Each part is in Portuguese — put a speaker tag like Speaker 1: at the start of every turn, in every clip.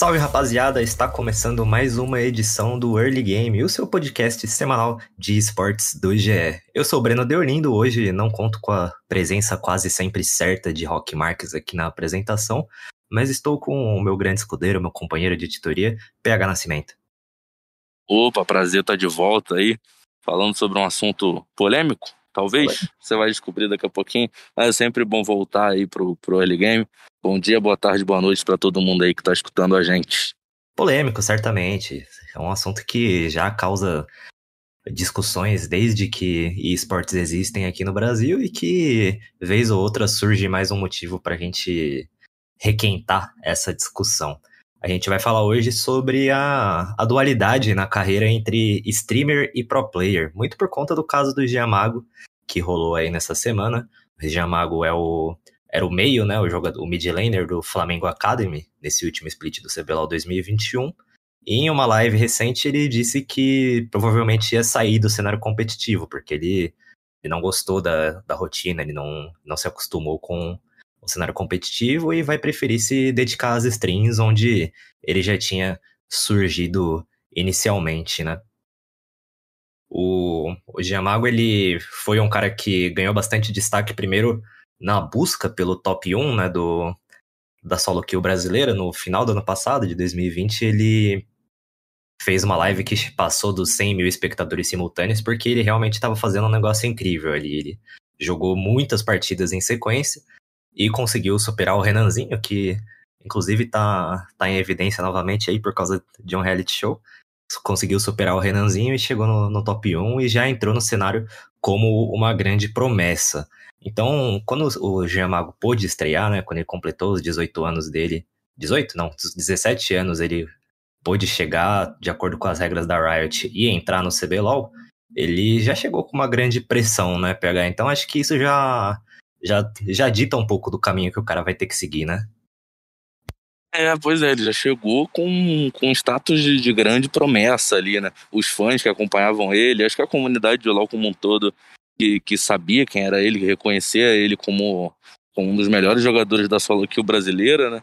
Speaker 1: Salve rapaziada, está começando mais uma edição do Early Game, o seu podcast semanal de esportes do GE. Eu sou o Breno Deolindo, hoje não conto com a presença quase sempre certa de Rock Marques aqui na apresentação, mas estou com o meu grande escudeiro, meu companheiro de editoria, PH Nascimento.
Speaker 2: Opa, prazer estar de volta aí, falando sobre um assunto polêmico, talvez. Você vai descobrir daqui a pouquinho. Mas é sempre bom voltar aí pro, pro early game. Bom dia, boa tarde, boa noite para todo mundo aí que tá escutando a gente.
Speaker 1: Polêmico, certamente. É um assunto que já causa discussões desde que esportes existem aqui no Brasil e que, vez ou outra, surge mais um motivo para a gente requentar essa discussão. A gente vai falar hoje sobre a, a dualidade na carreira entre streamer e pro player, muito por conta do caso do Giamago, que rolou aí nessa semana. O Giamago é o, era o meio, né, o jogador, o mid laner do Flamengo Academy, nesse último split do CBLOL 2021. E em uma live recente ele disse que provavelmente ia sair do cenário competitivo, porque ele, ele não gostou da, da rotina, ele não, não se acostumou com o cenário competitivo e vai preferir se dedicar às streams onde ele já tinha surgido inicialmente, né? O, o Giamago, ele foi um cara que ganhou bastante destaque primeiro na busca pelo top 1, né, do, da solo kill brasileira no final do ano passado, de 2020, ele fez uma live que passou dos 100 mil espectadores simultâneos, porque ele realmente estava fazendo um negócio incrível ali. Ele jogou muitas partidas em sequência e conseguiu superar o Renanzinho, que inclusive tá, tá em evidência novamente aí por causa de um reality show. Conseguiu superar o Renanzinho e chegou no, no top 1 e já entrou no cenário como uma grande promessa. Então, quando o Giamago pôde estrear, né, quando ele completou os 18 anos dele, 18 não, 17 anos ele pôde chegar de acordo com as regras da Riot e entrar no CBLOL, ele já chegou com uma grande pressão, né, PH? Então acho que isso já, já, já dita um pouco do caminho que o cara vai ter que seguir, né?
Speaker 2: É, pois é, ele já chegou com, com status de, de grande promessa ali, né? Os fãs que acompanhavam ele, acho que a comunidade de LoL como um todo que, que sabia quem era ele, que reconhecia ele como, como um dos melhores jogadores da solo kill brasileira, né?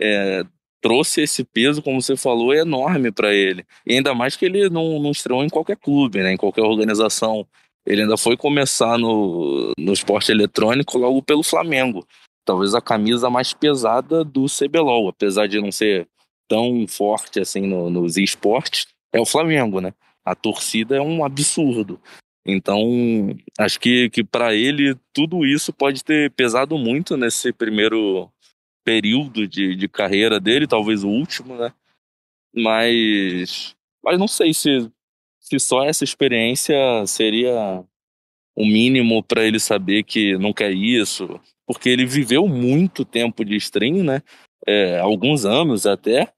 Speaker 2: É, trouxe esse peso, como você falou, enorme para ele. E ainda mais que ele não, não estreou em qualquer clube, né? Em qualquer organização. Ele ainda foi começar no, no esporte eletrônico logo pelo Flamengo. Talvez a camisa mais pesada do CBLOL, apesar de não ser tão forte assim no, nos esportes, é o Flamengo, né? A torcida é um absurdo. Então, acho que, que para ele tudo isso pode ter pesado muito nesse primeiro período de, de carreira dele, talvez o último, né? Mas, mas não sei se, se só essa experiência seria o mínimo para ele saber que não quer isso, porque ele viveu muito tempo de stream, né? É, alguns anos até,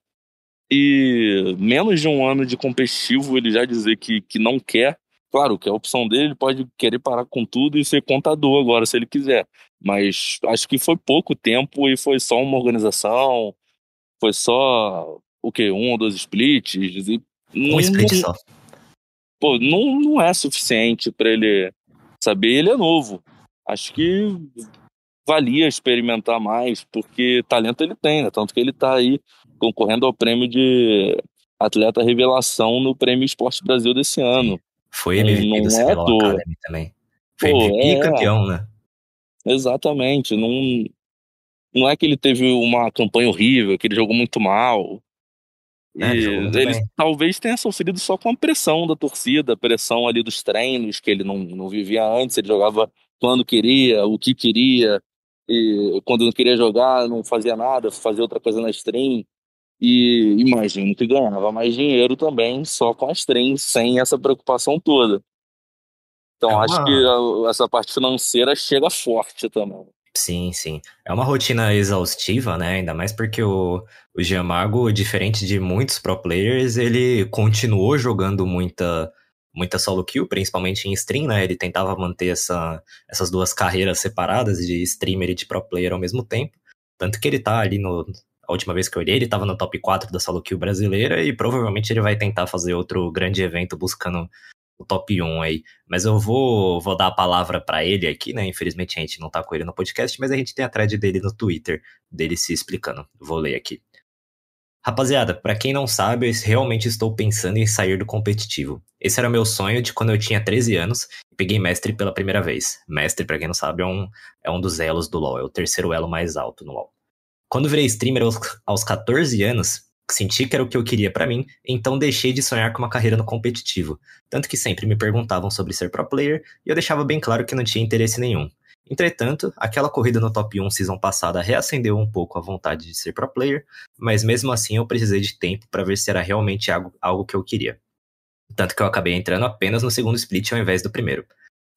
Speaker 2: e menos de um ano de competitivo ele já dizer que, que não quer Claro que a opção dele, ele pode querer parar com tudo e ser contador agora, se ele quiser. Mas acho que foi pouco tempo e foi só uma organização, foi só o que um ou dois splits. E
Speaker 1: Um
Speaker 2: não,
Speaker 1: split
Speaker 2: não-
Speaker 1: só.
Speaker 2: pô, não, não é suficiente para ele saber. Ele é novo. Acho que valia experimentar mais, porque talento ele tem, né? Tanto que ele tá aí concorrendo ao prêmio de atleta revelação no Prêmio Esporte Brasil desse ano.
Speaker 1: Foi MVP do
Speaker 2: é
Speaker 1: CBLOL
Speaker 2: toa.
Speaker 1: Academy também. Foi
Speaker 2: Pô,
Speaker 1: MVP
Speaker 2: é.
Speaker 1: campeão, né?
Speaker 2: Exatamente. Não, não é que ele teve uma campanha horrível, que ele jogou muito mal.
Speaker 1: É,
Speaker 2: ele
Speaker 1: bem.
Speaker 2: talvez tenha sofrido só com a pressão da torcida, a pressão ali dos treinos, que ele não, não vivia antes, ele jogava quando queria, o que queria, e quando não queria jogar, não fazia nada, fazia outra coisa na stream. E imagino que ganhava mais dinheiro também só com a stream, sem essa preocupação toda. Então
Speaker 1: É
Speaker 2: acho
Speaker 1: uma-
Speaker 2: que a- essa parte financeira chega forte também.
Speaker 1: Sim, sim. É uma rotina exaustiva, né? Ainda mais porque o, o Giamago, diferente de muitos pro players, ele continuou jogando muita, muita solo kill, principalmente em stream, né? Ele tentava manter essa, essas duas carreiras separadas de streamer e de pro player ao mesmo tempo. Tanto que ele tá ali no. A última vez que eu olhei, ele tava no top 4 da solo kill brasileira e provavelmente ele vai tentar fazer outro grande evento buscando o top 1 aí. Mas eu vou, vou dar a palavra para ele aqui, né? Infelizmente a gente não tá com ele no podcast, mas a gente tem a thread dele no Twitter, dele se explicando. Vou ler aqui. Rapaziada, para quem não sabe, eu realmente estou pensando em sair do competitivo. Esse era meu sonho de quando eu tinha 13 anos e peguei mestre pela primeira vez. Mestre, para quem não sabe, é um, é um dos elos do LoL, é o terceiro elo mais alto no LoL. Quando virei streamer aos, aos 14 anos, senti que era o que eu queria para mim, então deixei de sonhar com uma carreira no competitivo. Tanto que sempre me perguntavam sobre ser pro player e eu deixava bem claro que não tinha interesse nenhum. Entretanto, aquela corrida no top 1 season passada reacendeu um pouco a vontade de ser pro player, mas mesmo assim eu precisei de tempo para ver se era realmente algo, algo que eu queria. Tanto que eu acabei entrando apenas no segundo split ao invés do primeiro.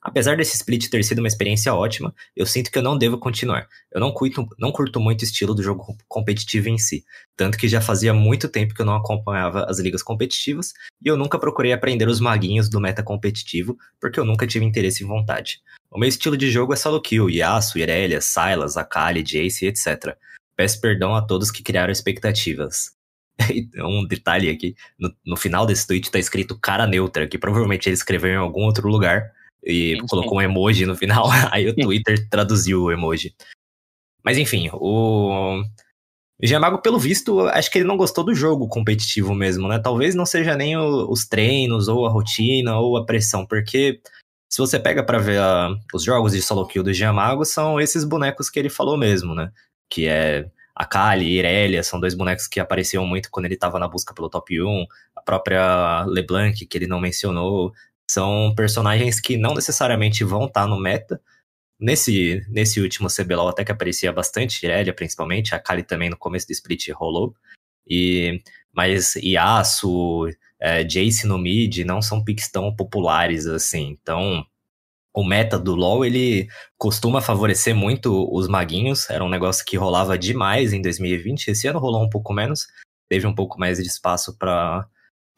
Speaker 1: Apesar desse split ter sido uma experiência ótima, eu sinto que eu não devo continuar. Eu não curto, não curto muito o estilo do jogo competitivo em si, tanto que já fazia muito tempo que eu não acompanhava as ligas competitivas e eu nunca procurei aprender os maguinhos do meta competitivo, porque eu nunca tive interesse e vontade. O meu estilo de jogo é solo kill, Yasuo, Irelia, Sylas, Akali, Jace, etc. Peço perdão a todos que criaram expectativas. um detalhe aqui, no, no final desse tweet tá escrito cara neutra, que provavelmente ele escreveu em algum outro lugar, e sim, colocou sim. um emoji no final. Aí o Twitter traduziu o emoji. Mas enfim, o. O Giamago, pelo visto, acho que ele não gostou do jogo competitivo mesmo, né? Talvez não seja nem o, os treinos, ou a rotina, ou a pressão, porque se você pega para ver a, os jogos de solo kill do Giamago, são esses bonecos que ele falou mesmo, né? Que é a Kali e Irelia, são dois bonecos que apareciam muito quando ele tava na busca pelo top 1, a própria LeBlanc, que ele não mencionou, são personagens que não necessariamente vão estar tá no meta. Nesse, nesse último CBLOL até que aparecia bastante, Irelia principalmente, a Kali também no começo do split rolou. E, mas Yasuo, é, Jace no mid não são picks tão populares assim. Então, o meta do LoL, ele costuma favorecer muito os maguinhos. Era um negócio que rolava demais em 2020. Esse ano rolou um pouco menos. Teve um pouco mais de espaço para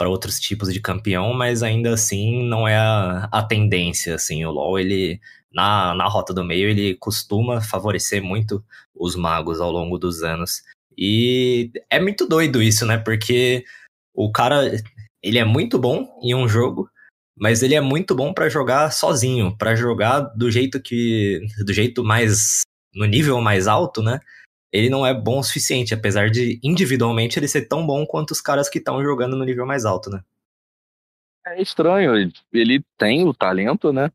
Speaker 1: para outros tipos de campeão, mas ainda assim não é a, a tendência, assim, o LoL, ele, na, na rota do meio, ele costuma favorecer muito os magos ao longo dos anos, e é muito doido isso, né, porque o cara, ele é muito bom em um jogo, mas ele é muito bom para jogar sozinho, para jogar do jeito que, do jeito mais, no nível mais alto, né, ele não é bom o suficiente, apesar de individualmente ele ser tão bom quanto os caras que estão jogando no nível mais alto, né?
Speaker 2: É estranho, ele tem o talento, né?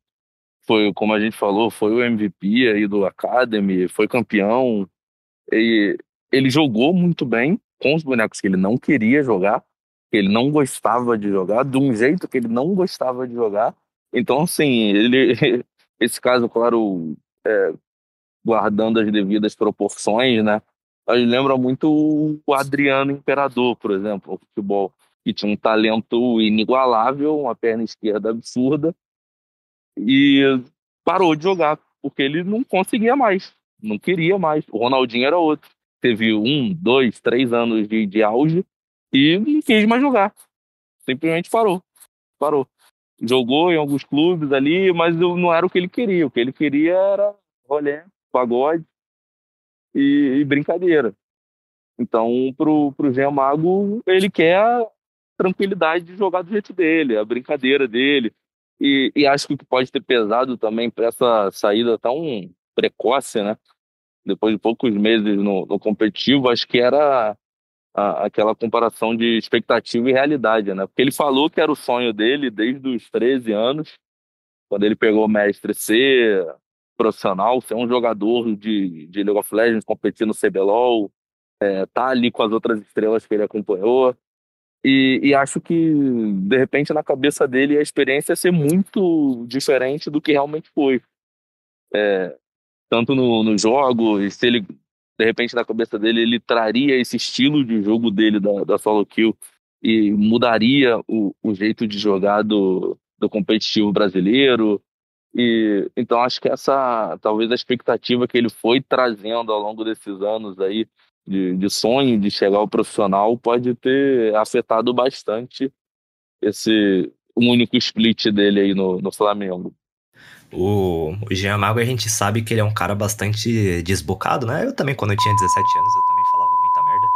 Speaker 2: Foi, como a gente falou, foi o MVP aí do Academy, foi campeão. E ele jogou muito bem com os bonecos que ele não queria jogar, que ele não gostava de jogar, de um jeito que ele não gostava de jogar. Então, assim, ele, esse caso, claro, é, guardando as devidas proporções, né? Mas lembra muito o Adriano Imperador, por exemplo, o futebol, que tinha um talento inigualável, uma perna esquerda absurda, e parou de jogar, porque ele não conseguia mais, não queria mais. O Ronaldinho era outro. Teve um, dois, três anos de, de auge e não quis mais jogar. Simplesmente parou. Parou. Jogou em alguns clubes ali, mas não era o que ele queria. O que ele queria era rolê, pagode e, e brincadeira. Então, pro, pro Jean Mago, ele quer a tranquilidade de jogar do jeito dele, a brincadeira dele. E, e acho que o que pode ter pesado também para essa saída tão precoce, né? Depois de poucos meses no, no competitivo, acho que era a, aquela comparação de expectativa e realidade, né? Porque ele falou que era o sonho dele desde os 13 anos, quando ele pegou mestre C, profissional, ser um jogador de, de League of Legends, competir no CBLOL, é, tá ali com as outras estrelas que ele acompanhou. E, e, acho que, de repente, na cabeça dele, a experiência ia ser muito diferente do que realmente foi. É, tanto no, no jogo, e se ele, de repente, na cabeça dele, ele traria esse estilo de jogo dele da, da solo kill e mudaria o, o jeito de jogar do, do competitivo brasileiro, E então acho que essa talvez a expectativa que ele foi trazendo ao longo desses anos aí de, de sonho de chegar ao profissional pode ter afetado bastante esse único split dele aí no, no Flamengo.
Speaker 1: O, o Jean Mago, a gente sabe que ele é um cara bastante desbocado, né? Eu também, quando eu tinha 17 anos, eu também falava muita merda.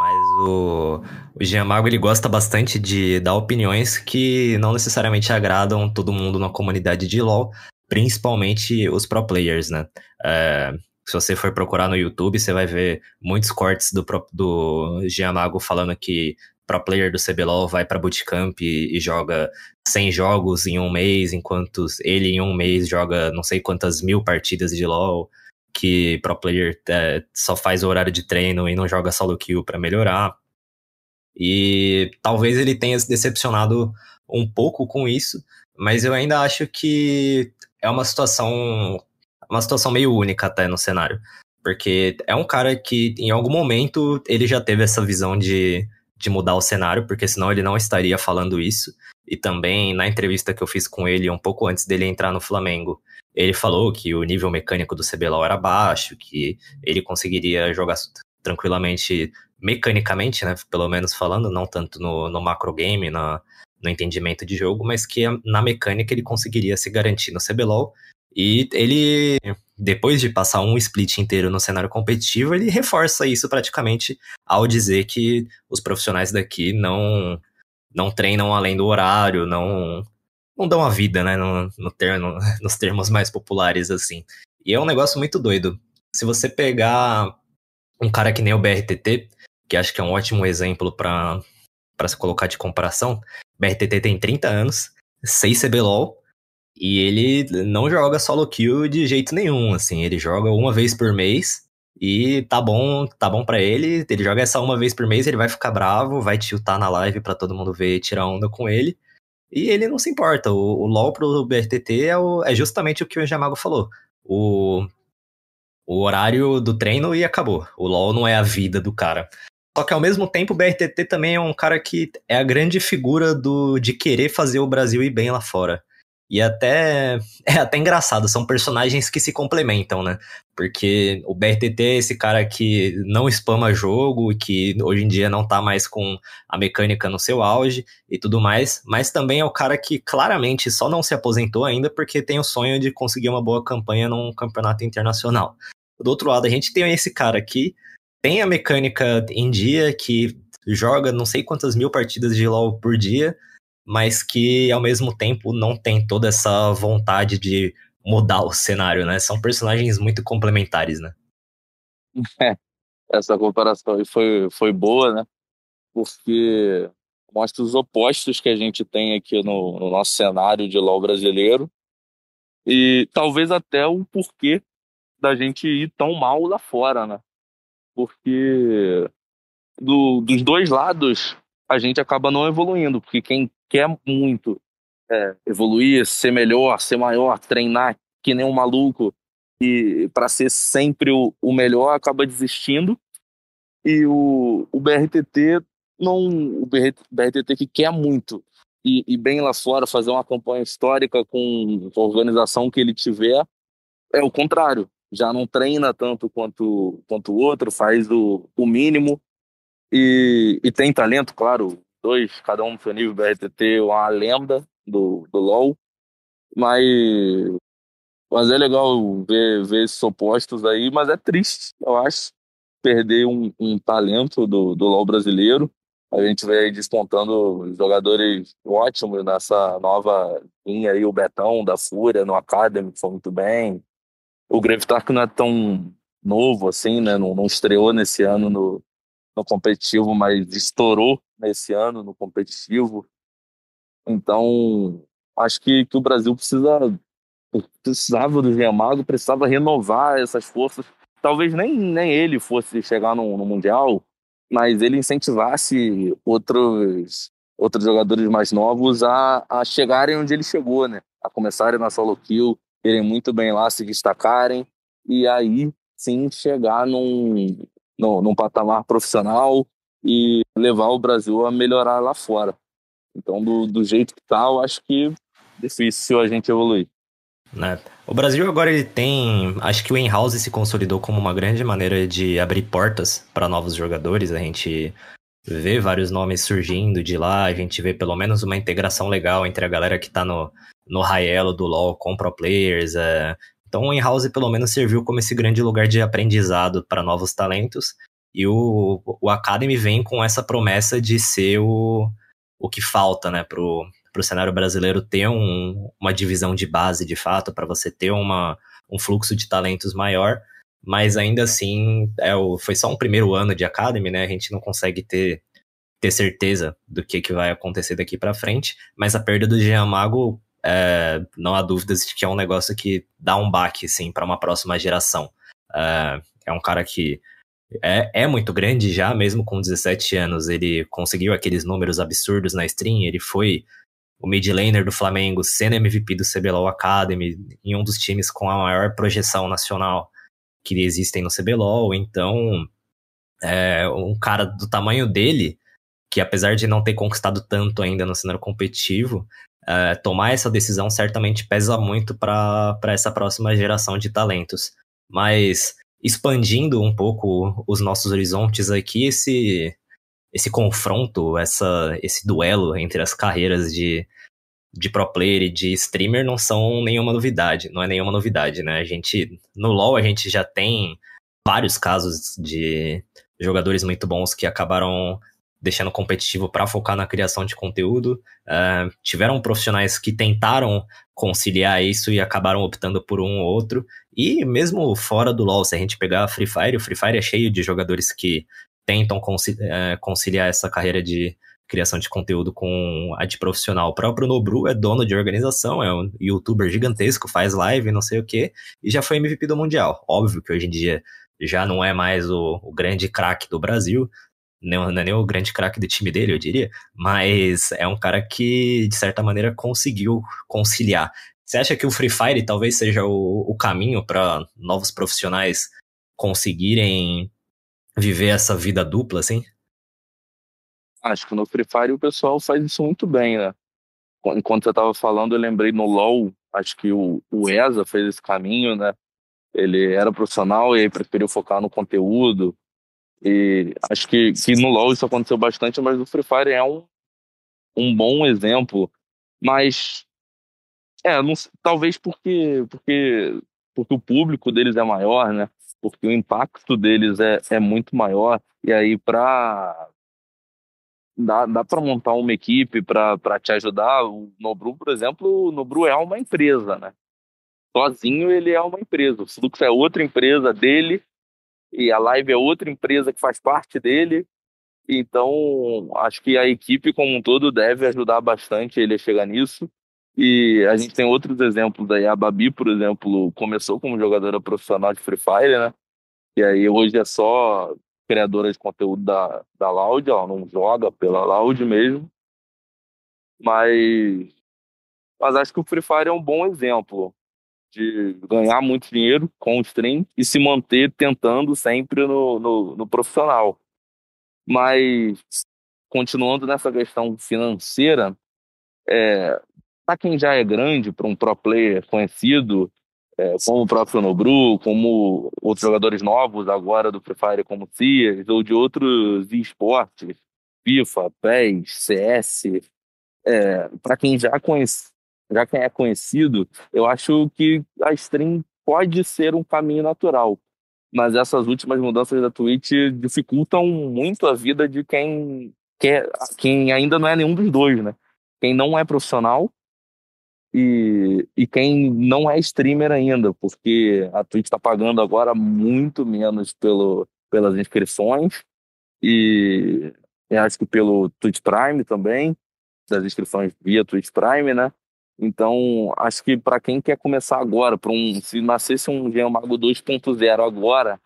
Speaker 1: Mas o, o Jean Mago, ele gosta bastante de dar opiniões que não necessariamente agradam todo mundo na comunidade de LoL, principalmente os pro players, né? É, se você for procurar no YouTube, você vai ver muitos cortes do, do Jean Mago falando que pro player do CBLOL vai para bootcamp e, e joga 100 jogos em um mês, enquanto ele em um mês joga não sei quantas mil partidas de LoL, que pro player é, só faz o horário de treino e não joga solo kill para melhorar. E talvez ele tenha se decepcionado um pouco com isso, mas eu ainda acho que é uma situação uma situação meio única até no cenário. Porque é um cara que, em algum momento, ele já teve essa visão de, de mudar o cenário, porque senão ele não estaria falando isso. E também, na entrevista que eu fiz com ele um pouco antes dele entrar no Flamengo, ele falou que o nível mecânico do CBLOL era baixo, que ele conseguiria jogar tranquilamente, mecanicamente, né? Pelo menos falando, não tanto no, no macro game, na, no entendimento de jogo, mas que na mecânica ele conseguiria se garantir no CBLOL e ele, depois de passar um split inteiro no cenário competitivo, ele reforça isso praticamente ao dizer que os profissionais daqui não não treinam além do horário, não não dão a vida, né, no, no termo, nos termos mais populares assim. E é um negócio muito doido. Se você pegar um cara que nem o BRTT, que acho que é um ótimo exemplo para se colocar de comparação, BRTT tem 30 anos, 6 CBLOL, e ele não joga solo kill de jeito nenhum, assim, ele joga uma vez por mês e tá bom, tá bom para ele. Ele joga essa uma vez por mês, ele vai ficar bravo, vai tiltar na live para todo mundo ver tirar onda com ele. E ele não se importa. O, o LoL pro BRTT é, o, é justamente o que o Jamago falou. O, o horário do treino e acabou. O LoL não é a vida do cara. Só que ao mesmo tempo o BRTT também é um cara que é a grande figura do de querer fazer o Brasil ir bem lá fora. E até é até engraçado, são personagens que se complementam, né? Porque o BRTT é esse cara que não spama jogo, que hoje em dia não tá mais com a mecânica no seu auge e tudo mais, mas também é o cara que claramente só não se aposentou ainda porque tem o sonho de conseguir uma boa campanha num campeonato internacional. Do outro lado, a gente tem esse cara que tem a mecânica em dia, que joga não sei quantas mil partidas de LoL por dia, mas que ao mesmo tempo não tem toda essa vontade de mudar o cenário, né? São personagens muito complementares, né?
Speaker 2: É, essa comparação foi, foi boa, né? Porque mostra os opostos que a gente tem aqui no, no nosso cenário de LoL brasileiro e talvez até o porquê da gente ir tão mal lá fora, né? Porque do, dos dois lados a gente acaba não evoluindo, porque quem quer muito é, evoluir, ser melhor, ser maior, treinar que nem um maluco e para ser sempre o, o, melhor acaba desistindo. E o, o BRTT não o BRTT que quer muito e, e, bem lá fora fazer uma campanha histórica com a organização que ele tiver é o contrário. Já não treina tanto quanto quanto o outro faz o, o mínimo e, e tem talento claro dois, cada um no seu nível, BRTT, uma lenda do, do LoL. Mas, mas é legal ver, ver esses opostos aí, mas é triste, eu acho, perder um, um talento do, do LoL brasileiro. A gente vê aí despontando jogadores ótimos nessa nova linha aí, o Betão da Fúria no Academy, que foi muito bem. O Gravitar que não é tão novo assim, né? Não, não estreou nesse ano no, no competitivo, mas estourou nesse ano no competitivo. Então, acho que, que o Brasil precisa precisava do Giamago, precisava renovar essas forças. Talvez nem, nem ele fosse chegar no, no Mundial, mas ele incentivasse outros, outros jogadores mais novos a, a chegarem onde ele chegou, né? A começarem na solo kill, irem muito bem lá, se destacarem, e aí sim chegar num, num, num patamar profissional e levar o Brasil a melhorar lá fora. Então, do, do jeito que tá, eu acho que é difícil a gente evoluir.
Speaker 1: Né? O Brasil agora ele tem, acho que o in-house se consolidou como uma grande maneira de abrir portas para novos jogadores. A gente vê vários nomes surgindo de lá, a gente vê pelo menos uma integração legal entre a galera que tá no, no high elo do LoL com pro players. É. Então o in-house pelo menos serviu como esse grande lugar de aprendizado para novos talentos. E o, o Academy vem com essa promessa de ser o, o que falta, né, pro, pro cenário brasileiro ter um, uma divisão de base de fato, para você ter uma, um fluxo de talentos maior, mas ainda assim é o, foi só um primeiro ano de Academy, né? A gente não consegue ter, ter certeza do que, que vai acontecer daqui para frente, mas a perda do Jean Mago, é, não há dúvidas de que é um negócio que dá um baque assim, para uma próxima geração. É, é um cara que é, é muito grande já, mesmo com 17 anos. Ele conseguiu aqueles números absurdos na stream, ele foi o mid laner do Flamengo, sendo MVP do CBLOL Academy, em um dos times com a maior projeção nacional que existem no CBLOL. Então, é, um cara do tamanho dele, que apesar de não ter conquistado tanto ainda no cenário competitivo, é, tomar essa decisão certamente pesa muito para essa próxima geração de talentos. Mas expandindo um pouco os nossos horizontes aqui, esse esse confronto, essa, esse duelo entre as carreiras de, de pro player e de streamer não são nenhuma novidade, não é nenhuma novidade, né? A gente, no LoL a gente já tem vários casos de jogadores muito bons que acabaram deixando competitivo para focar na criação de conteúdo. Uh, tiveram profissionais que tentaram conciliar isso e acabaram optando por um ou outro. E mesmo fora do LoL, se a gente pegar Free Fire, o Free Fire é cheio de jogadores que tentam é, conciliar essa carreira de criação de conteúdo com a de profissional. O próprio Nobru é dono de organização, é um youtuber gigantesco, faz live, não sei o que, e já foi MVP do Mundial. Óbvio que hoje em dia já não é mais o, o grande craque do Brasil, não, é nem o grande craque do time dele, eu diria, mas é um cara que, de certa maneira, conseguiu conciliar. Você acha que o Free Fire talvez seja o, o caminho para novos profissionais conseguirem viver essa vida dupla, assim?
Speaker 2: Acho que no Free Fire o pessoal faz isso muito bem, né? Enquanto você estava falando, eu lembrei no LoL, acho que o, o ESA fez esse caminho, né? Ele era profissional e aí preferiu focar no conteúdo. E acho que, que no LoL isso aconteceu bastante, mas no Free Fire é um, um bom exemplo. Mas, é, não, talvez porque, porque, porque o público deles é maior, né? porque o impacto deles é, é muito maior. E aí, para. Dá, dá para montar uma equipe para te ajudar. O Nobru, por exemplo, o Nobru é uma empresa, né? Sozinho ele é uma empresa. O Flux é outra empresa dele e a Live é outra empresa que faz parte dele. Então, acho que a equipe como um todo deve ajudar bastante ele a chegar nisso. E a gente tem outros exemplos aí. A Babi, por exemplo, começou como jogadora profissional de Free Fire, né? E aí hoje é só criadora de conteúdo da, da Loud, ela não joga pela Loud mesmo. Mas, mas acho que o Free Fire é um bom exemplo de ganhar muito dinheiro com o stream e se manter tentando sempre no, no, no profissional. Mas, continuando nessa questão financeira, é, para quem já é grande, para um pro player conhecido, é, como o próprio Nobru, como outros jogadores novos agora do Free Fire, como Cias, ou de outros esportes, FIFA, PES, CS, é, para quem já conhece, já quem é conhecido, eu acho que a stream pode ser um caminho natural. Mas essas últimas mudanças da Twitch dificultam muito a vida de quem quer, quem ainda não é nenhum dos dois, né? Quem não é profissional e, e quem não é streamer ainda, porque a Twitch está pagando agora muito menos pelo, pelas inscrições e, acho que pelo Twitch Prime também, das inscrições via Twitch Prime, né? Então, acho que para quem quer começar agora, para um, se nascesse um Geomago 2.0 agora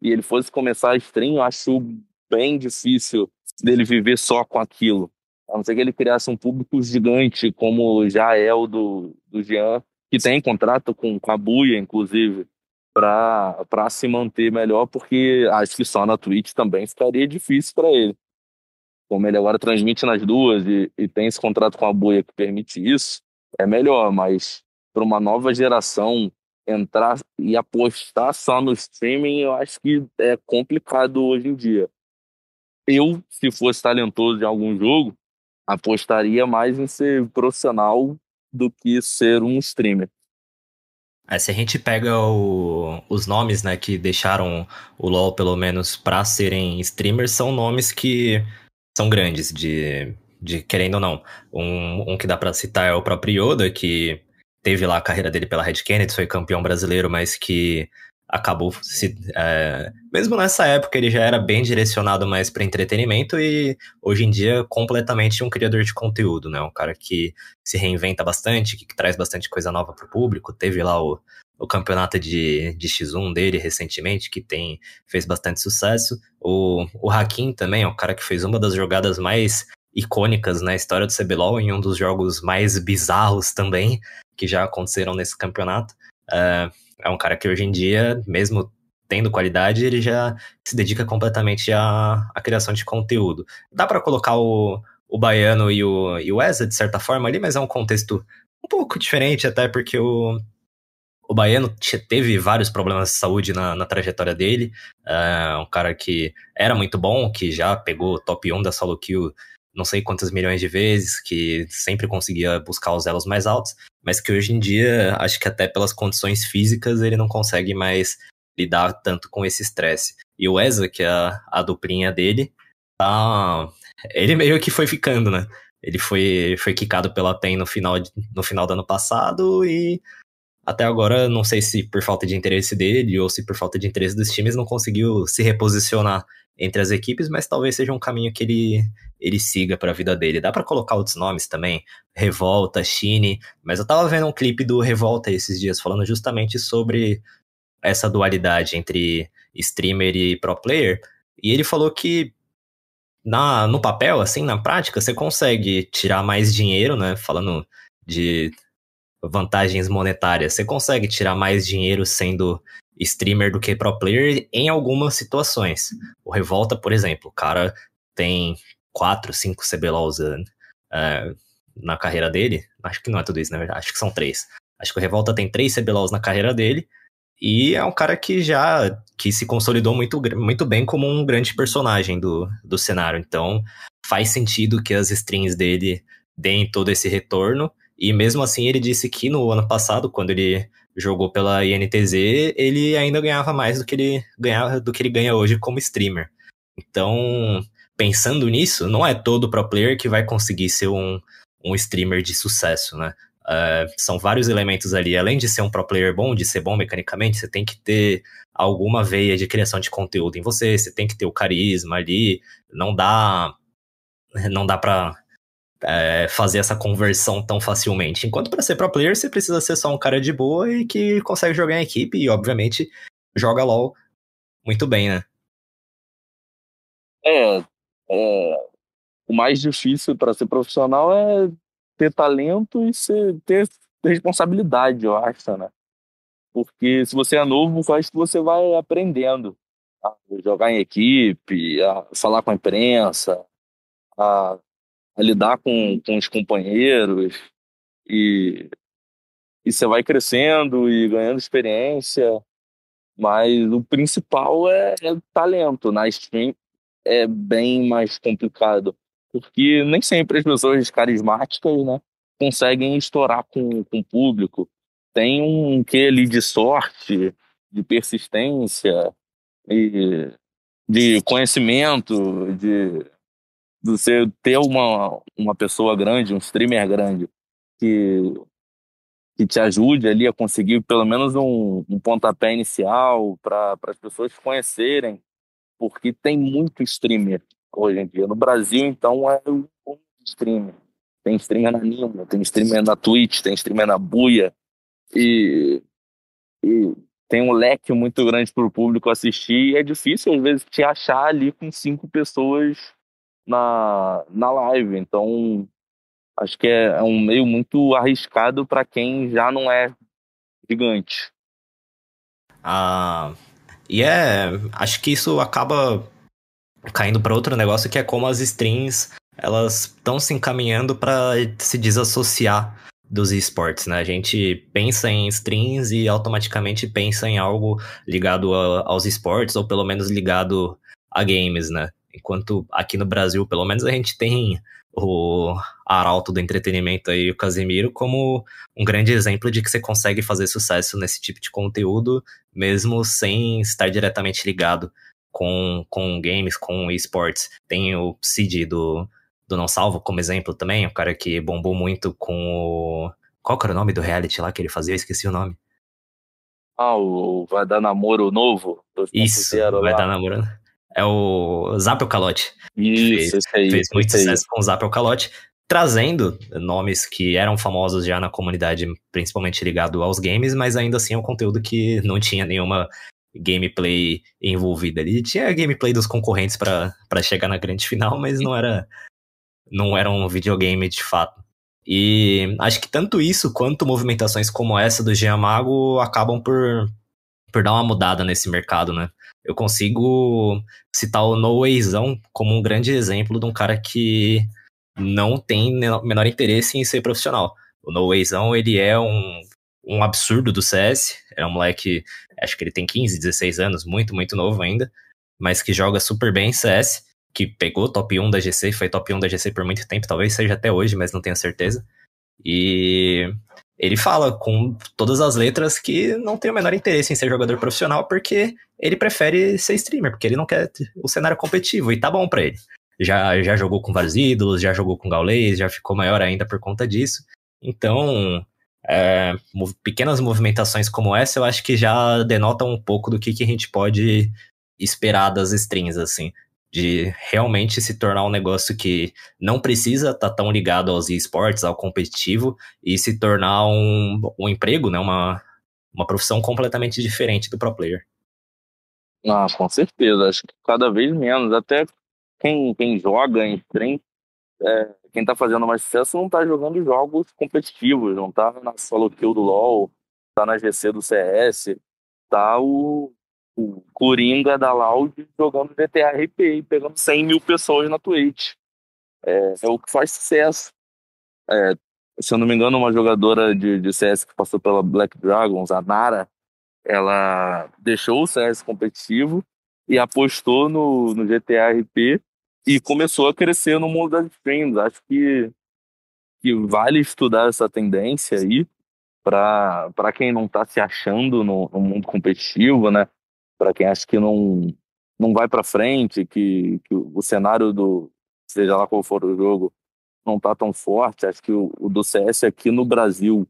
Speaker 2: e ele fosse começar a stream, acho bem difícil dele viver só com aquilo. A não ser que ele criasse um público gigante, como já é o do, do Jean, que tem contrato com, com a Buia, inclusive, para se manter melhor, porque acho que só na Twitch também ficaria difícil para ele. Como ele agora transmite nas duas e, e tem esse contrato com a Buia que permite isso, é melhor, mas para uma nova geração entrar e apostar só no streaming, eu acho que é complicado hoje em dia. Eu, se fosse talentoso em algum jogo, apostaria mais em ser profissional do que ser um streamer.
Speaker 1: É, se a gente pega o, os nomes, né, que deixaram o LoL, pelo menos, para serem streamers, são nomes que são grandes, de, de querendo ou não. Um, um que dá para citar é o próprio Yoda, que teve lá a carreira dele pela Red Kennedy, foi campeão brasileiro, mas que acabou se. É, mesmo nessa época, ele já era bem direcionado mais para entretenimento e hoje em dia completamente um criador de conteúdo, né? Um cara que se reinventa bastante, que, traz bastante coisa nova para o público. Teve lá o, o campeonato de, de X1 dele recentemente, que tem fez bastante sucesso. O, o Hakim também é um cara que fez uma das jogadas mais icônicas na história do CBLOL, em um dos jogos mais bizarros também, que já aconteceram nesse campeonato. Uh, é um cara que hoje em dia, mesmo tendo qualidade, ele já se dedica completamente à, à criação de conteúdo. Dá para colocar o, o Baiano e o, e o Eza, de certa forma, ali, mas é um contexto um pouco diferente, até porque o, o Baiano teve vários problemas de saúde na, na trajetória dele. É um cara que era muito bom, que já pegou top 1 da solo kill não sei quantas milhões de vezes, que sempre conseguia buscar os elos mais altos, mas que hoje em dia, acho que até pelas condições físicas, ele não consegue mais lidar tanto com esse estresse. E o Eza, que é a, a duplinha dele, tá... ele meio que foi ficando, né? Ele foi, foi quicado pela PEN no final, no final do ano passado e até agora, não sei se por falta de interesse dele ou se por falta de interesse dos times, não conseguiu se reposicionar entre as equipes, mas talvez seja um caminho que ele, ele siga para a vida dele. Dá para colocar outros nomes também, Revolta, Shine, mas eu tava vendo um clipe do Revolta esses dias falando justamente sobre essa dualidade entre streamer e pro player, e ele falou que na, no papel, assim, na prática, você consegue tirar mais dinheiro, né? Falando de vantagens monetárias, você consegue tirar mais dinheiro sendo streamer do que pro player em algumas situações. O Revolta, por exemplo, o cara tem 4, 5 CBLOLs uh, na carreira dele. Acho que não é tudo isso, na verdade. Acho que são três. Acho que o Revolta tem três CBLOLs na carreira dele. E é um cara que já que se consolidou muito, muito bem como um grande personagem do, do cenário. Então faz sentido que as strings dele deem todo esse retorno. E mesmo assim ele disse que no ano passado, quando ele jogou pela INTZ, ele ainda ganhava mais do que ele ganhava do que ele ganha hoje como streamer. Então, pensando nisso, não é todo pro player que vai conseguir ser um, um streamer de sucesso, né? Uh, são vários elementos ali. Além de ser um pro player bom, de ser bom mecanicamente, você tem que ter alguma veia de criação de conteúdo em você, você tem que ter o carisma ali. Não dá, não dá para é, fazer essa conversão tão facilmente. Enquanto para ser pro player, você precisa ser só um cara de boa e que consegue jogar em equipe e, obviamente, joga LOL muito bem, né?
Speaker 2: É, é o mais difícil para ser profissional é ter talento e ser, ter responsabilidade, eu acho, né? Porque se você é novo, faz que você vai aprendendo a jogar em equipe, a falar com a imprensa, a a lidar com, com os companheiros e, e você vai crescendo e ganhando experiência, mas o principal é, é talento. Na stream é bem mais complicado, porque nem sempre as pessoas carismáticas né, conseguem estourar com, com o público. Tem um que ali de sorte, de persistência, e de conhecimento, de você ter uma, uma pessoa grande, um streamer grande, que, que te ajude ali a conseguir pelo menos um, um pontapé inicial para as pessoas conhecerem, porque tem muito streamer hoje em dia. No Brasil, então, é um streamer. Tem streamer na Nima, tem streamer na Twitch, tem streamer na Buia, e, e tem um leque muito grande para o público assistir, e é difícil, às vezes, te achar ali com cinco pessoas na, na live. Então, acho que é, é um meio muito arriscado para quem já não é gigante.
Speaker 1: Ah, e é. Acho que isso acaba caindo para outro negócio que é como as strings elas estão se encaminhando para se desassociar dos esportes, né? A gente pensa em streams e automaticamente pensa em algo ligado a, aos esportes, ou pelo menos ligado a games, né? Enquanto aqui no Brasil, pelo menos a gente tem o arauto do entretenimento aí, o Casemiro, como um grande exemplo de que você consegue fazer sucesso nesse tipo de conteúdo, mesmo sem estar diretamente ligado com, com games, com esportes. Tem o Cid do, do Não Salvo como exemplo também, um cara que bombou muito com o. Qual era o nome do reality lá que ele fazia? Eu esqueci o nome.
Speaker 2: Ah, o Vai Dar Namoro Novo?
Speaker 1: Isso, Vai lá. Dar Namoro. É o Zap o Calote.
Speaker 2: Isso, fez,
Speaker 1: aí, fez muito sucesso com o Zap o Calote, trazendo nomes que eram famosos já na comunidade, principalmente ligado aos games, mas ainda assim é um conteúdo que não tinha nenhuma gameplay envolvida ali. Tinha gameplay dos concorrentes para chegar na grande final, mas não era não era um videogame de fato. E acho que tanto isso quanto movimentações como essa do Giamago acabam por, por dar uma mudada nesse mercado, né? Eu consigo citar o No Wayzão como um grande exemplo de um cara que não tem menor interesse em ser profissional. O No Wayzão, ele é um, um absurdo do CS, é um moleque, acho que ele tem 15, 16 anos, muito, muito novo ainda, mas que joga super bem CS que pegou top 1 da GC, foi top 1 da GC por muito tempo, talvez seja até hoje, mas não tenho certeza. E ele fala com todas as letras que não tem o menor interesse em ser jogador profissional porque ele prefere ser streamer, porque ele não quer o cenário competitivo e tá bom para ele. Já, já jogou com vários ídolos, já jogou com Gaules, já ficou maior ainda por conta disso. Então, é, pequenas movimentações como essa eu acho que já denotam um pouco do que, que a gente pode esperar das strings, assim de realmente se tornar um negócio que não precisa estar tá tão ligado aos esportes, ao competitivo, e se tornar um, um emprego, né, uma, uma profissão completamente diferente do pro player.
Speaker 2: Ah, com certeza. Acho que cada vez menos. Até quem, quem joga em stream, é, quem tá fazendo mais sucesso não tá jogando jogos competitivos, não tá na solo kill do LoL, tá na GC do CS, tá o, o Coringa da Loud jogando GTA RP e pegando 100 mil pessoas na Twitch. É, é o que faz sucesso. É, se eu não me engano, uma jogadora de, de CS que passou pela Black Dragons, a Nara, ela deixou o CS competitivo e apostou no, no GTA RP e começou a crescer no mundo das streams. Acho que, que vale estudar essa tendência aí para quem não está se achando no, no mundo competitivo, né? Para quem acha que não, não vai para frente, que, que o cenário do, seja lá qual for o jogo, não está tão forte. Acho que o, o, do CS aqui no Brasil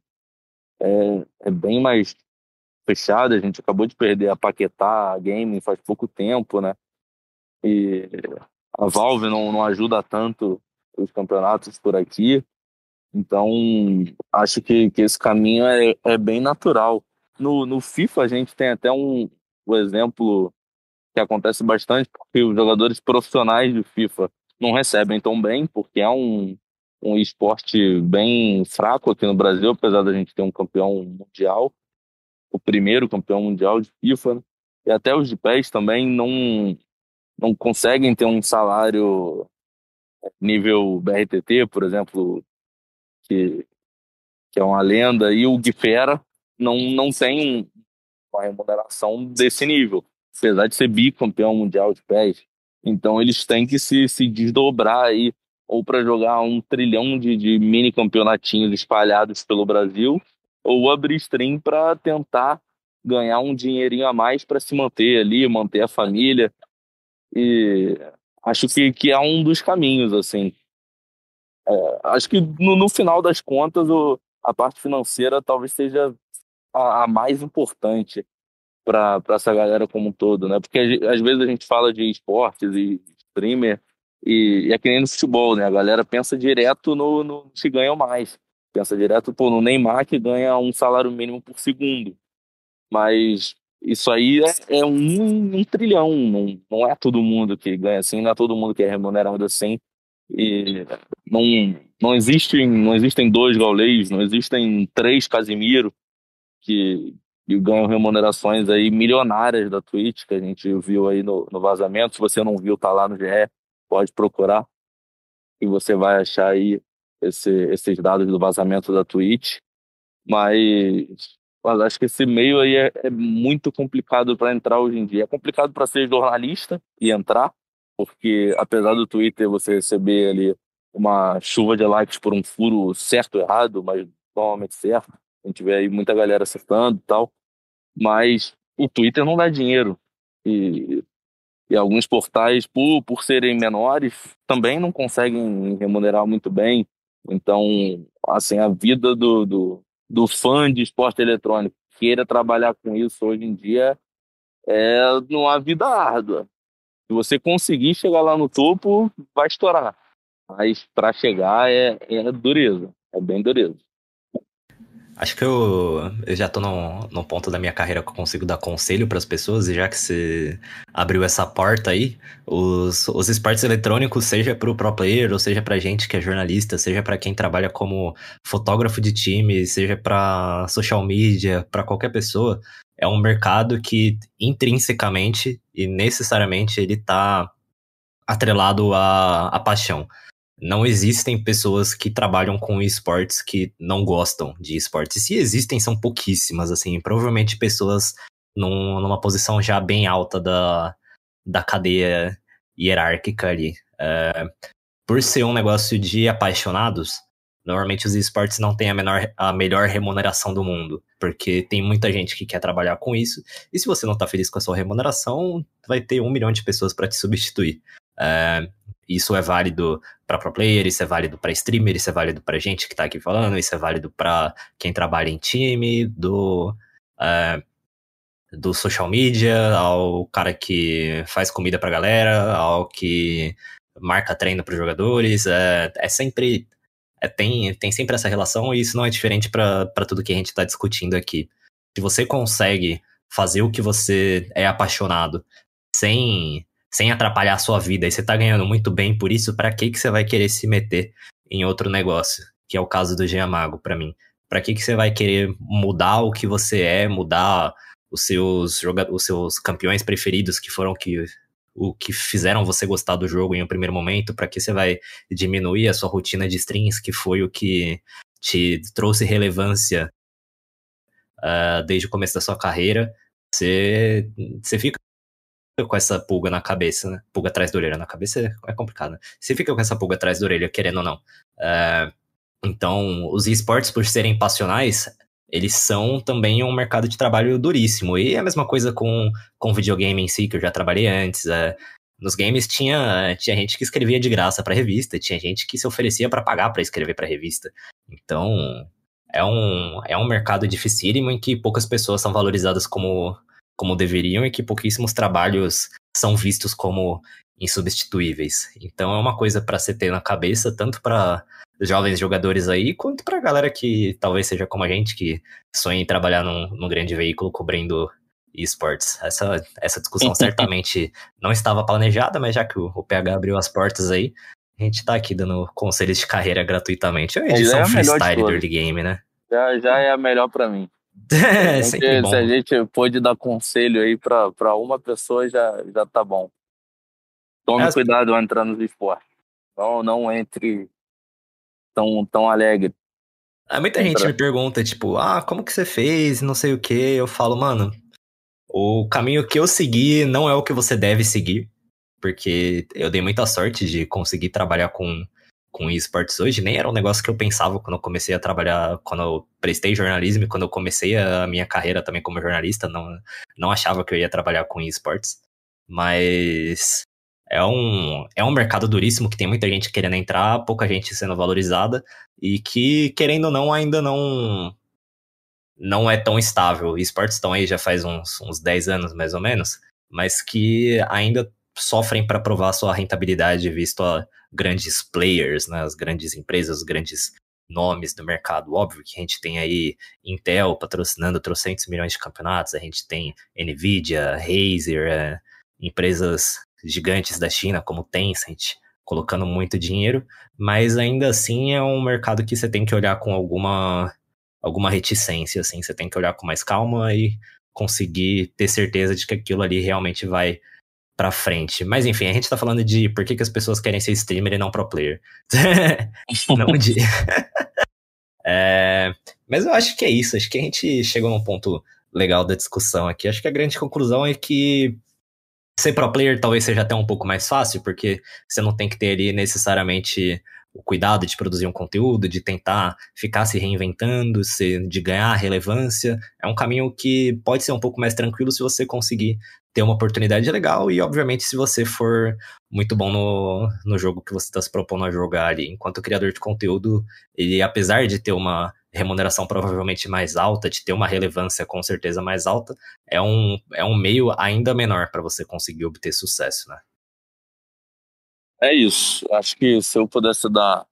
Speaker 2: é, é bem mais fechado. A gente acabou de perder a Paquetá Game faz pouco tempo, né? E a Valve não, não ajuda tanto os campeonatos por aqui. Então, acho que, que esse caminho é, é bem natural. No, no FIFA, a gente tem até um, o exemplo que acontece bastante, porque os jogadores profissionais de FIFA não recebem tão bem, porque é um, um esporte bem fraco aqui no Brasil, apesar da gente ter um campeão mundial, o primeiro campeão mundial de FIFA, né? e até os de pés também não, não conseguem ter um salário nível BRTT, por exemplo, que, que é uma lenda, e o Guifera não, não tem uma remuneração desse nível, apesar de ser bicampeão mundial de pés. Então eles têm que se, se desdobrar aí, ou para jogar um trilhão de, de mini campeonatinhos espalhados pelo Brasil, ou abrir stream para tentar ganhar um dinheirinho a mais para se manter ali, manter a família. E acho que, que é um dos caminhos, assim. É, acho que no, no, final das contas, o, a parte financeira talvez seja a, a mais importante para essa galera como um todo, né? Porque às vezes a gente fala de esportes e streamer e, e é que nem no futebol, né? A galera pensa direto no, no se ganha mais. Pensa direto pô, no Neymar que ganha um salário mínimo por segundo. Mas isso aí é, é um, um, trilhão, não, não é todo mundo que ganha assim, não é todo mundo que é remunerado assim. E não, não, existem, não existem dois Gaulês, não existem três Casimiro que, que ganham remunerações aí milionárias da Twitch, que a gente viu aí no, no vazamento. Se você não viu, tá lá no GE, pode procurar e você vai achar aí esse, esses dados do vazamento da Twitch, mas, mas acho que esse meio aí é, é muito complicado para entrar hoje em dia. É complicado para ser jornalista e entrar, porque apesar do Twitter você receber ali uma chuva de likes por um furo certo ou errado, mas normalmente certo, a gente vê aí muita galera acertando e tal, mas o Twitter não dá dinheiro. E, e alguns portais, por, por serem menores, também não conseguem remunerar muito bem. Então, assim, a vida do, do, do fã de esporte eletrônico queira trabalhar com isso hoje em dia é uma vida árdua. Se você conseguir chegar lá no topo, vai estourar. Mas para chegar é, é dureza, é bem dureza.
Speaker 1: Acho que eu, eu já tô num, num ponto da minha carreira que eu consigo dar conselho para as pessoas, e já que você abriu essa porta aí, os, os esportes eletrônicos, seja para o pro player, ou seja para gente que é jornalista, seja para quem trabalha como fotógrafo de time, seja para social media, para qualquer pessoa, é um mercado que intrinsecamente e necessariamente ele tá atrelado à, à paixão não existem pessoas que trabalham com esportes que não gostam de esportes. Se existem, são pouquíssimas, assim, provavelmente pessoas num, numa posição já bem alta da, da cadeia hierárquica ali. É, por ser um negócio de apaixonados, normalmente os esportes não têm a, menor, a melhor remuneração do mundo, porque tem muita gente que quer trabalhar com isso, e se você não está feliz com a sua remuneração, vai ter um milhão de pessoas para te substituir. É, isso é válido para pro player, isso é válido para streamer, isso é válido para gente que está aqui falando, isso é válido para quem trabalha em time, do uh, do social media, ao cara que faz comida pra galera, ao que marca treino para jogadores, é, é sempre é, tem, tem sempre essa relação e isso não é diferente para tudo que a gente está discutindo aqui. Se você consegue fazer o que você é apaixonado sem sem atrapalhar a sua vida, e você tá ganhando muito bem por isso, para que que você vai querer se meter em outro negócio? Que é o caso do Giamago para mim. Para que que você vai querer mudar o que você é, mudar os seus os seus campeões preferidos que foram que o que fizeram você gostar do jogo em um primeiro momento, para que você vai diminuir a sua rotina de strings, que foi o que te trouxe relevância uh, desde o começo da sua carreira, você, você fica com essa pulga na cabeça, né? Pulga atrás da orelha na cabeça é complicado, né? Você fica com essa pulga atrás da orelha, querendo ou não. É, então, os esportes, por serem passionais, eles são também um mercado de trabalho duríssimo. E é a mesma coisa com, com videogame em si, que eu já trabalhei antes. É, nos games tinha, tinha gente que escrevia de graça para revista, tinha gente que se oferecia para pagar para escrever para revista. Então, é um, é um mercado dificílimo em que poucas pessoas são valorizadas como como deveriam e que pouquíssimos trabalhos são vistos como insubstituíveis. Então é uma coisa para se ter na cabeça, tanto para jovens jogadores aí, quanto para a galera que talvez seja como a gente, que sonha em trabalhar num, num grande veículo cobrindo esportes. Essa, essa discussão certamente não estava planejada, mas já que o, o, PH abriu as portas aí, a gente está aqui dando conselhos de carreira gratuitamente. É uma edição é freestyle do early game, né?
Speaker 2: Já, já é a melhor para mim. É, se, se a gente pôde dar conselho aí para uma pessoa, já, já tá bom. Tome é, cuidado ao entrar nos esportes. Não, não entre tão, tão alegre.
Speaker 1: É, muita Entra. gente me pergunta, tipo, ah, como que você fez? Não sei o que. Eu falo, mano, o caminho que eu segui não é o que você deve seguir. Porque eu dei muita sorte de conseguir trabalhar com com esportes hoje, nem era um negócio que eu pensava quando eu comecei a trabalhar, quando eu prestei jornalismo e quando eu comecei a minha carreira também como jornalista, não, não achava que eu ia trabalhar com esportes. Mas é um, é um mercado duríssimo que tem muita gente querendo entrar, pouca gente sendo valorizada e que, querendo ou não, ainda não não é tão estável. Esportes estão aí já faz uns, uns 10 anos, mais ou menos, mas que ainda sofrem para provar sua rentabilidade, visto a grandes players, né, as grandes empresas, os grandes nomes do mercado. Óbvio que a gente tem aí Intel patrocinando trocentos milhões de campeonatos, a gente tem Nvidia, Razer, é, empresas gigantes da China como Tencent colocando muito dinheiro, mas ainda assim é um mercado que você tem que olhar com alguma alguma reticência, assim, você tem que olhar com mais calma e conseguir ter certeza de que aquilo ali realmente vai pra frente. Mas enfim, a gente tá falando de por que, que as pessoas querem ser streamer e não pro player. não de. É, mas eu acho que é isso. Acho que a gente chegou num ponto legal da discussão aqui. Acho que a grande conclusão é que ser pro player talvez seja até um pouco mais fácil, porque você não tem que ter ali necessariamente o cuidado de produzir um conteúdo, de tentar ficar se reinventando, de ganhar relevância. É um caminho que pode ser um pouco mais tranquilo se você conseguir ter uma oportunidade legal e, obviamente, se você for muito bom no, no jogo que você está se propondo a jogar ali. Enquanto criador de conteúdo, ele, apesar de ter uma remuneração provavelmente mais alta, de ter uma relevância com certeza mais alta, é um, é um meio ainda menor para você conseguir obter sucesso, né?
Speaker 2: É isso. Acho que se eu pudesse dar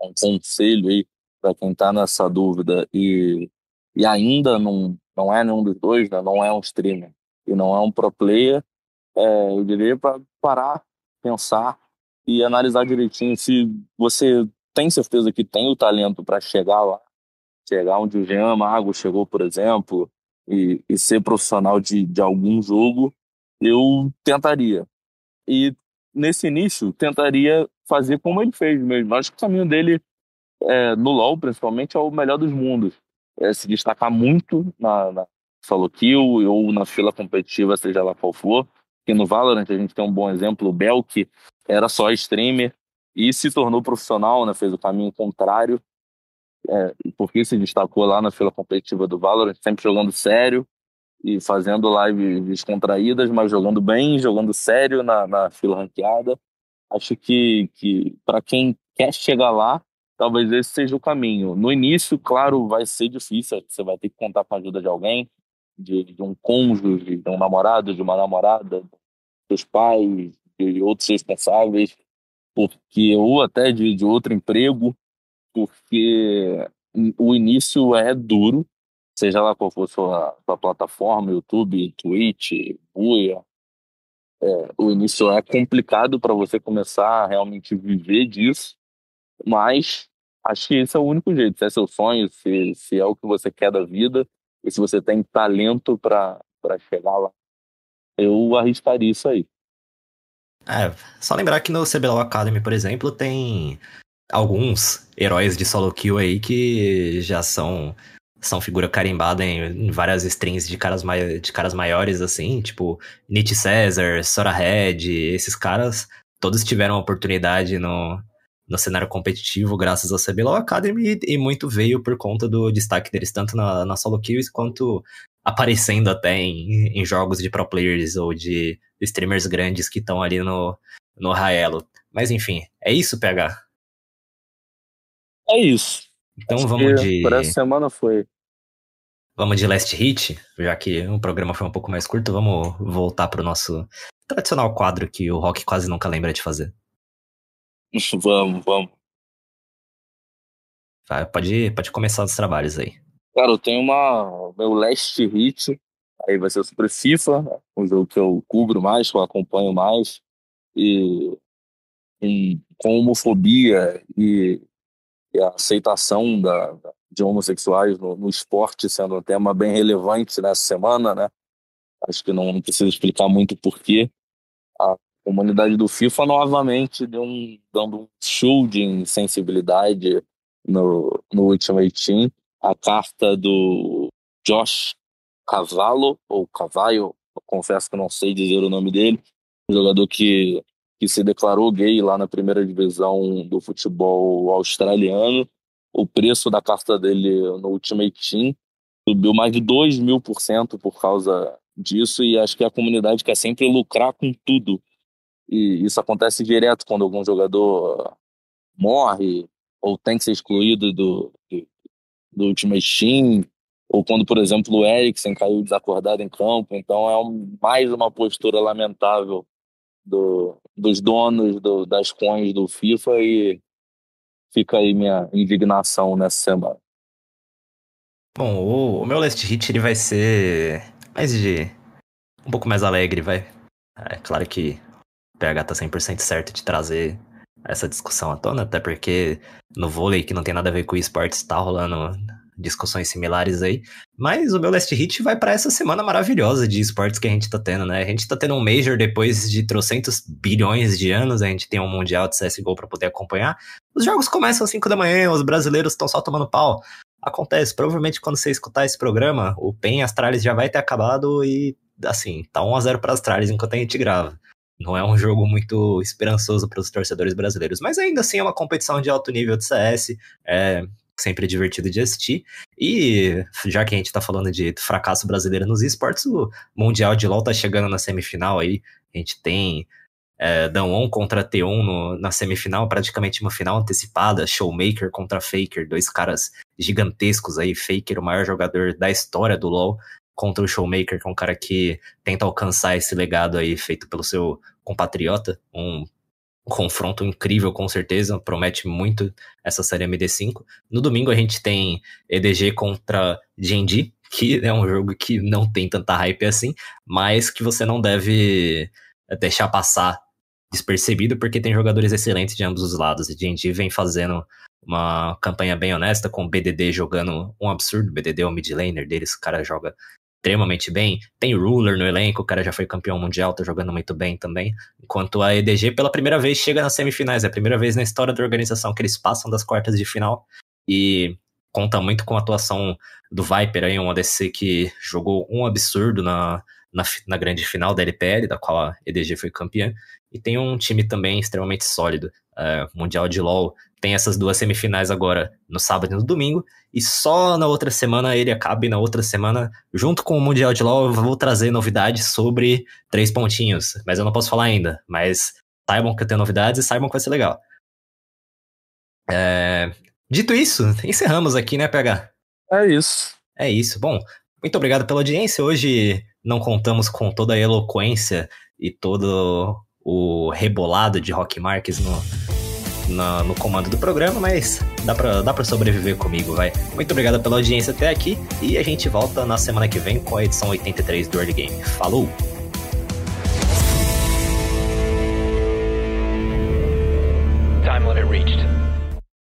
Speaker 2: um conselho aí para quem está nessa dúvida e, e ainda não, não é nenhum dos dois, né? não é um streamer, e não é um pro player, é, eu diria para parar, pensar e analisar direitinho se você tem certeza que tem o talento para chegar lá, chegar onde o Jean Mago chegou, por exemplo, e, e ser profissional de, de algum jogo, eu tentaria. E nesse início, tentaria fazer como ele fez mesmo. Acho que o caminho dele, é, no LoL principalmente, é o melhor dos mundos. É se destacar muito na, na, solo kill ou na fila competitiva, seja lá qual for. Que no Valorant a gente tem um bom exemplo, o Belk era só streamer e se tornou profissional, né, fez o caminho contrário, é, porque se destacou lá na fila competitiva do Valorant, sempre jogando sério e fazendo lives descontraídas, mas jogando bem, jogando sério na, na fila ranqueada. Acho que, que para quem quer chegar lá, talvez esse seja o caminho. No início, claro, vai ser difícil, você vai ter que contar com a ajuda de alguém, de, de um cônjuge, de um namorado, de uma namorada, dos pais, de outros responsáveis, porque ou até de, de outro emprego, porque o início é duro, seja lá qual for sua, sua plataforma, YouTube, Twitch, Buia, é, o início é complicado para você começar a realmente viver disso, mas acho que esse é o único jeito. Se é seu sonho, se, se é o que você quer da vida, e se você tem talento para chegar lá, eu arriscaria isso aí.
Speaker 1: É, só lembrar que no CBLOL Academy, por exemplo, tem alguns heróis de solo kill aí que já são são figura carimbada em, várias strings de caras, de caras maiores, assim, tipo Nietzsche César, Sora Red, esses caras, todos tiveram oportunidade no, no cenário competitivo graças ao CBLOL Academy e, e, muito veio por conta do destaque deles tanto na, na solo kills quanto aparecendo até em, em jogos de pro players ou de streamers grandes que estão ali no, no Raelo. Mas enfim, é isso, PH?
Speaker 2: É isso.
Speaker 1: Então Acho vamos de.
Speaker 2: Por essa semana foi.
Speaker 1: Vamos de Last Hit, já que o programa foi um pouco mais curto, vamos voltar pro nosso tradicional quadro que o Rock quase nunca lembra de fazer.
Speaker 2: Vamos, vamos.
Speaker 1: Vai, pode, pode começar os trabalhos aí.
Speaker 2: Cara, eu tenho uma. Meu last hit, aí vai ser sobre FIFA, um jogo que eu cubro mais, que eu acompanho mais. E, e com homofobia e, e a aceitação da, de homossexuais no, no, esporte sendo um tema bem relevante nessa semana, né? Acho que não, não precisa explicar muito porquê. A comunidade do FIFA novamente deu um, dando um show de insensibilidade no, no Ultimate Team a carta do Josh Cavallo, ou Cavallo, confesso que não sei dizer o nome dele, um jogador que, que se declarou gay lá na primeira divisão do futebol australiano. O preço da carta dele no Ultimate Team subiu mais de 2 mil por cento por causa disso, e acho que a comunidade quer sempre lucrar com tudo. E isso acontece direto quando algum jogador morre ou tem que ser excluído do, do Ultimate Team, ou quando, por exemplo, o Eriksen caiu desacordado em campo. Então é um, mais uma postura lamentável do, dos donos do, das coins do FIFA e fica aí minha indignação nessa semana.
Speaker 1: Bom, o, o meu last hit ele vai ser mais de um pouco mais alegre, vai. É claro que PH tá 100% certo de trazer essa discussão à tona, até porque no vôlei, que não tem nada a ver com esportes, tá rolando discussões similares aí. Mas o meu Last Hit vai para essa semana maravilhosa de esportes que a gente tá tendo, né? A gente tá tendo um Major depois de trocentos bilhões de anos, a gente tem um Mundial de CSGO para poder acompanhar. Os jogos começam às 5 da manhã, os brasileiros estão só tomando pau. Acontece, provavelmente quando você escutar esse programa, o PEN Astralis já vai ter acabado e, assim, tá 1x0 para Astralis enquanto a gente grava. Não é um jogo muito esperançoso para os torcedores brasileiros, mas ainda assim é uma competição de alto nível de CS, é sempre divertido de assistir. E já que a gente está falando de fracasso brasileiro nos esportes, o Mundial de LoL tá chegando na semifinal aí. A gente tem é, Danon contra T1 no, na semifinal, praticamente uma final antecipada, Showmaker contra Faker, dois caras gigantescos aí, Faker, o maior jogador da história do LoL, contra o Showmaker, que é um cara que tenta alcançar esse legado aí feito pelo seu compatriota, um confronto incrível com certeza, promete muito essa série MD5. No domingo a gente tem EDG contra Genji, que é um jogo que não tem tanta hype assim, mas que você não deve deixar passar despercebido, porque tem jogadores excelentes de ambos os lados. E Genji vem fazendo uma campanha bem honesta, com o BDD jogando um absurdo. O BDD é o mid laner deles, o cara joga extremamente bem. Tem Ruler no elenco, o cara já foi campeão mundial, tá jogando muito bem também. Enquanto a EDG, pela primeira vez, chega nas semifinais. É a primeira vez na história da organização que eles passam das quartas de final. E conta muito com a atuação do Viper aí, um ADC que jogou um absurdo na, na, na grande final da LPL, da qual a EDG foi campeã. E tem um time também extremamente sólido. Uh, Mundial de LoL tem essas duas semifinais agora no sábado e no domingo, e só na outra semana ele acaba, e na outra semana, junto com o Mundial de LoL, eu vou trazer novidades sobre três pontinhos, mas eu não posso falar ainda, mas saibam que eu tenho novidades e saibam que vai ser legal. É... Dito isso, encerramos aqui, né, PH?
Speaker 2: É isso.
Speaker 1: É isso. Bom, muito obrigado pela audiência. Hoje não contamos com toda a eloquência e todo o rebolado de Rock Marques no, na, no comando do programa, mas dá pra, dá pra sobreviver comigo, vai. Muito obrigado pela audiência até aqui e a gente volta na semana que vem com a edição 83 do Early Game. Falou!